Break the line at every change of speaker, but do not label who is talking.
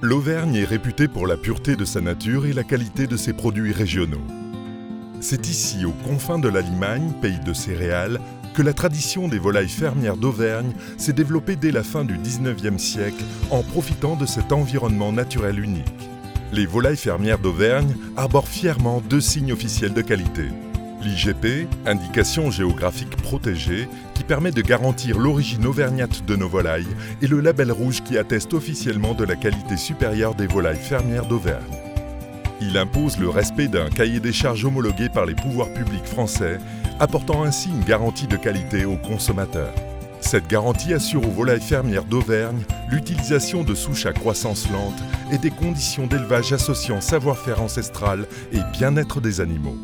L'Auvergne est réputée pour la pureté de sa nature et la qualité de ses produits régionaux. C'est ici, aux confins de la Limagne, pays de céréales, que la tradition des volailles fermières d'Auvergne s'est développée dès la fin du 19e siècle en profitant de cet environnement naturel unique. Les volailles fermières d'Auvergne arborent fièrement deux signes officiels de qualité. L'IGP, indication géographique protégée, qui permet de garantir l'origine auvergnate de nos volailles, et le label rouge qui atteste officiellement de la qualité supérieure des volailles fermières d'Auvergne. Il impose le respect d'un cahier des charges homologué par les pouvoirs publics français, apportant ainsi une garantie de qualité aux consommateurs. Cette garantie assure aux volailles fermières d'Auvergne l'utilisation de souches à croissance lente et des conditions d'élevage associant savoir-faire ancestral et bien-être des animaux.